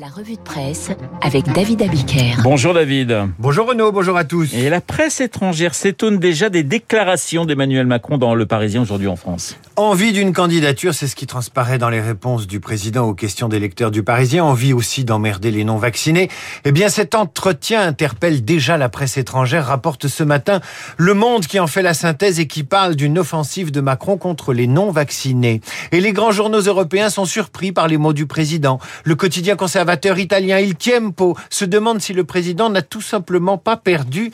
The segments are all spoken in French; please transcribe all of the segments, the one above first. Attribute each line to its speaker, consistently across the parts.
Speaker 1: La revue de presse avec David Abiker.
Speaker 2: Bonjour David.
Speaker 3: Bonjour Renaud, bonjour à tous.
Speaker 2: Et la presse étrangère s'étonne déjà des déclarations d'Emmanuel Macron dans Le Parisien aujourd'hui en France.
Speaker 3: Envie d'une candidature, c'est ce qui transparaît dans les réponses du président aux questions des lecteurs du Parisien. Envie aussi d'emmerder les non-vaccinés. Eh bien, cet entretien interpelle déjà la presse étrangère, rapporte ce matin Le Monde qui en fait la synthèse et qui parle d'une offensive de Macron contre les non-vaccinés. Et les grands journaux européens sont surpris par les mots du président. Le quotidien conservateur italien Il Tiempo se demande si le président n'a tout simplement pas perdu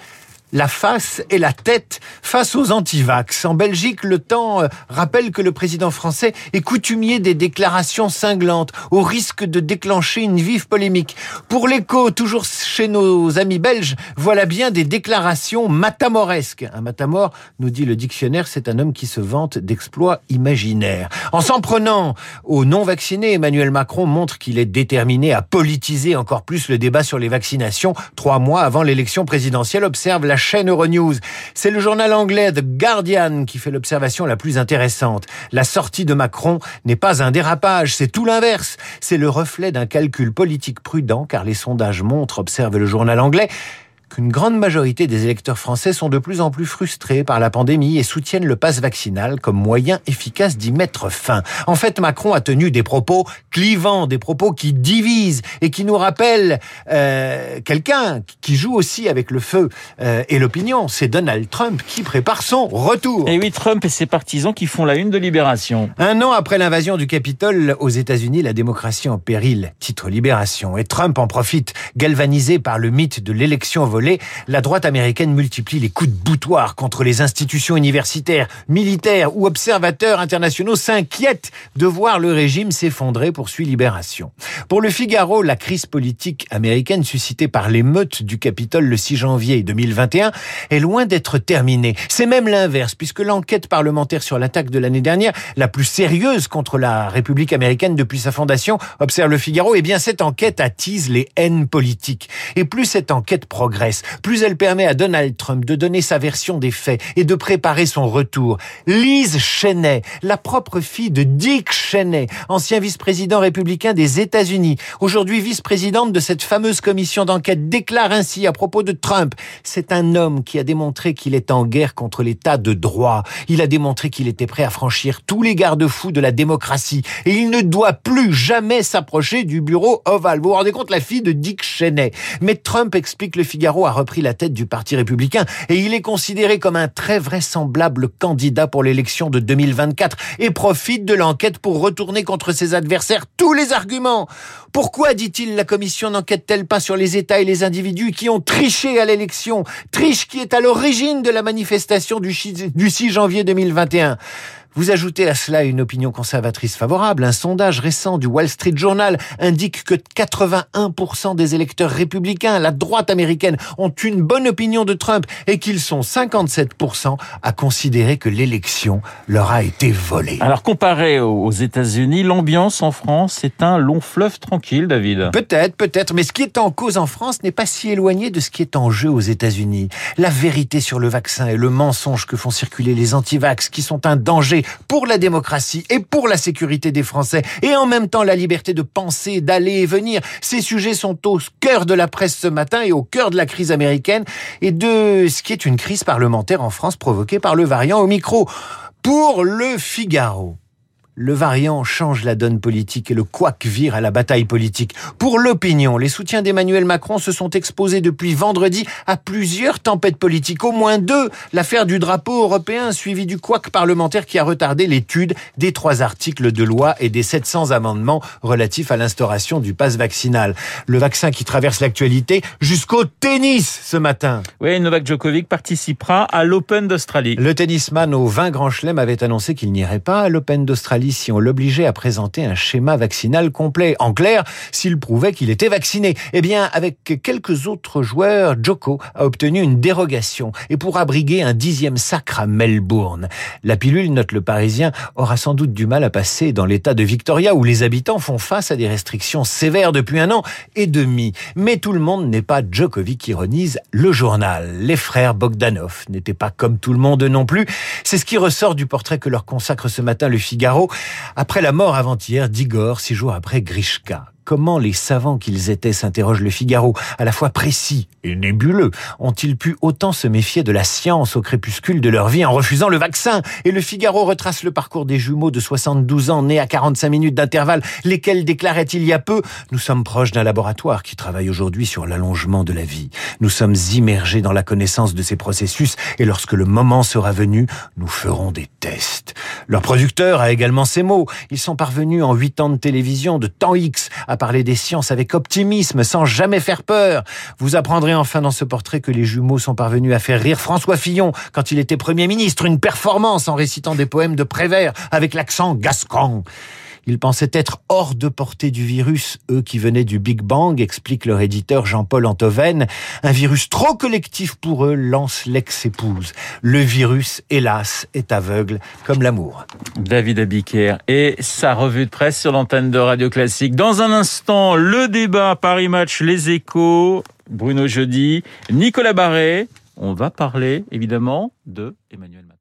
Speaker 3: la face et la tête face aux antivax. En Belgique, le temps euh, rappelle que le président français est coutumier des déclarations cinglantes, au risque de déclencher une vive polémique. Pour l'écho, toujours chez nos amis belges, voilà bien des déclarations matamoresques. Un matamor, nous dit le dictionnaire, c'est un homme qui se vante d'exploits imaginaires. En s'en prenant aux non-vaccinés, Emmanuel Macron montre qu'il est déterminé à politiser encore plus le débat sur les vaccinations. Trois mois avant l'élection présidentielle, observe la chaîne Euronews. C'est le journal anglais The Guardian qui fait l'observation la plus intéressante. La sortie de Macron n'est pas un dérapage, c'est tout l'inverse. C'est le reflet d'un calcul politique prudent car les sondages montrent, observe le journal anglais, qu'une grande majorité des électeurs français sont de plus en plus frustrés par la pandémie et soutiennent le pass vaccinal comme moyen efficace d'y mettre fin. En fait, Macron a tenu des propos clivants, des propos qui divisent et qui nous rappellent euh, quelqu'un qui joue aussi avec le feu euh, et l'opinion. C'est Donald Trump qui prépare son retour.
Speaker 2: Et oui, Trump et ses partisans qui font la une de Libération.
Speaker 3: Un an après l'invasion du Capitole aux États-Unis, la démocratie en péril, titre Libération. Et Trump en profite, galvanisé par le mythe de l'élection la droite américaine multiplie les coups de boutoir contre les institutions universitaires, militaires ou observateurs internationaux s'inquiètent de voir le régime s'effondrer, poursuit Libération. Pour le Figaro, la crise politique américaine suscitée par l'émeute du Capitole le 6 janvier 2021 est loin d'être terminée. C'est même l'inverse, puisque l'enquête parlementaire sur l'attaque de l'année dernière, la plus sérieuse contre la République américaine depuis sa fondation, observe le Figaro, eh bien cette enquête attise les haines politiques. Et plus cette enquête progresse, plus elle permet à Donald Trump de donner sa version des faits et de préparer son retour. Liz Cheney, la propre fille de Dick Cheney, ancien vice-président républicain des États-Unis, aujourd'hui vice-présidente de cette fameuse commission d'enquête, déclare ainsi à propos de Trump, c'est un homme qui a démontré qu'il est en guerre contre l'état de droit. Il a démontré qu'il était prêt à franchir tous les garde-fous de la démocratie et il ne doit plus jamais s'approcher du bureau ovale. Vous vous rendez compte, la fille de Dick Cheney. Mais Trump explique le Figaro a repris la tête du Parti républicain et il est considéré comme un très vraisemblable candidat pour l'élection de 2024 et profite de l'enquête pour retourner contre ses adversaires tous les arguments. Pourquoi, dit-il, la commission n'enquête-t-elle pas sur les États et les individus qui ont triché à l'élection? Triche qui est à l'origine de la manifestation du 6 janvier 2021. Vous ajoutez à cela une opinion conservatrice favorable. Un sondage récent du Wall Street Journal indique que 81% des électeurs républicains, la droite américaine, ont une bonne opinion de Trump et qu'ils sont 57% à considérer que l'élection leur a été volée.
Speaker 2: Alors comparé aux États-Unis, l'ambiance en France est un long fleuve tranquille, David.
Speaker 3: Peut-être, peut-être, mais ce qui est en cause en France n'est pas si éloigné de ce qui est en jeu aux États-Unis. La vérité sur le vaccin et le mensonge que font circuler les antivax qui sont un danger pour la démocratie et pour la sécurité des Français et en même temps la liberté de penser, d'aller et venir. Ces sujets sont au cœur de la presse ce matin et au cœur de la crise américaine et de ce qui est une crise parlementaire en France provoquée par le variant au micro. Pour le Figaro le variant change la donne politique et le couac vire à la bataille politique. Pour l'opinion, les soutiens d'Emmanuel Macron se sont exposés depuis vendredi à plusieurs tempêtes politiques, au moins deux. L'affaire du drapeau européen suivi du couac parlementaire qui a retardé l'étude des trois articles de loi et des 700 amendements relatifs à l'instauration du pass vaccinal. Le vaccin qui traverse l'actualité jusqu'au tennis ce matin.
Speaker 2: Oui, Novak Djokovic participera à l'Open d'Australie.
Speaker 3: Le tennisman au 20 Grand Chelem avait annoncé qu'il n'irait pas à l'Open d'Australie si on l'obligeait à présenter un schéma vaccinal complet. En clair, s'il prouvait qu'il était vacciné. Eh bien, avec quelques autres joueurs, Joko a obtenu une dérogation et pourra briguer un dixième sacre à Melbourne. La pilule, note le Parisien, aura sans doute du mal à passer dans l'état de Victoria où les habitants font face à des restrictions sévères depuis un an et demi. Mais tout le monde n'est pas Djokovic, ironise le journal. Les frères Bogdanov n'étaient pas comme tout le monde non plus. C'est ce qui ressort du portrait que leur consacre ce matin le Figaro après la mort avant-hier d'Igor, six jours après Grishka. Comment les savants qu'ils étaient, s'interroge le Figaro, à la fois précis et nébuleux, ont-ils pu autant se méfier de la science au crépuscule de leur vie en refusant le vaccin? Et le Figaro retrace le parcours des jumeaux de 72 ans nés à 45 minutes d'intervalle, lesquels déclaraient il y a peu « Nous sommes proches d'un laboratoire qui travaille aujourd'hui sur l'allongement de la vie. Nous sommes immergés dans la connaissance de ces processus et lorsque le moment sera venu, nous ferons des tests. » Leur producteur a également ces mots. Ils sont parvenus en huit ans de télévision, de temps X, à parler des sciences avec optimisme, sans jamais faire peur. Vous apprendrez enfin dans ce portrait que les jumeaux sont parvenus à faire rire François Fillon quand il était Premier ministre, une performance en récitant des poèmes de Prévert avec l'accent gascon. Ils pensaient être hors de portée du virus, eux qui venaient du Big Bang, explique leur éditeur Jean-Paul Antoven. Un virus trop collectif pour eux, lance l'ex-épouse. Le virus, hélas, est aveugle comme l'amour.
Speaker 2: David Abiker et sa revue de presse sur l'antenne de Radio Classique. Dans un instant, le débat Paris Match, les échos, Bruno Jeudi, Nicolas Barré. On va parler évidemment de Emmanuel Macron.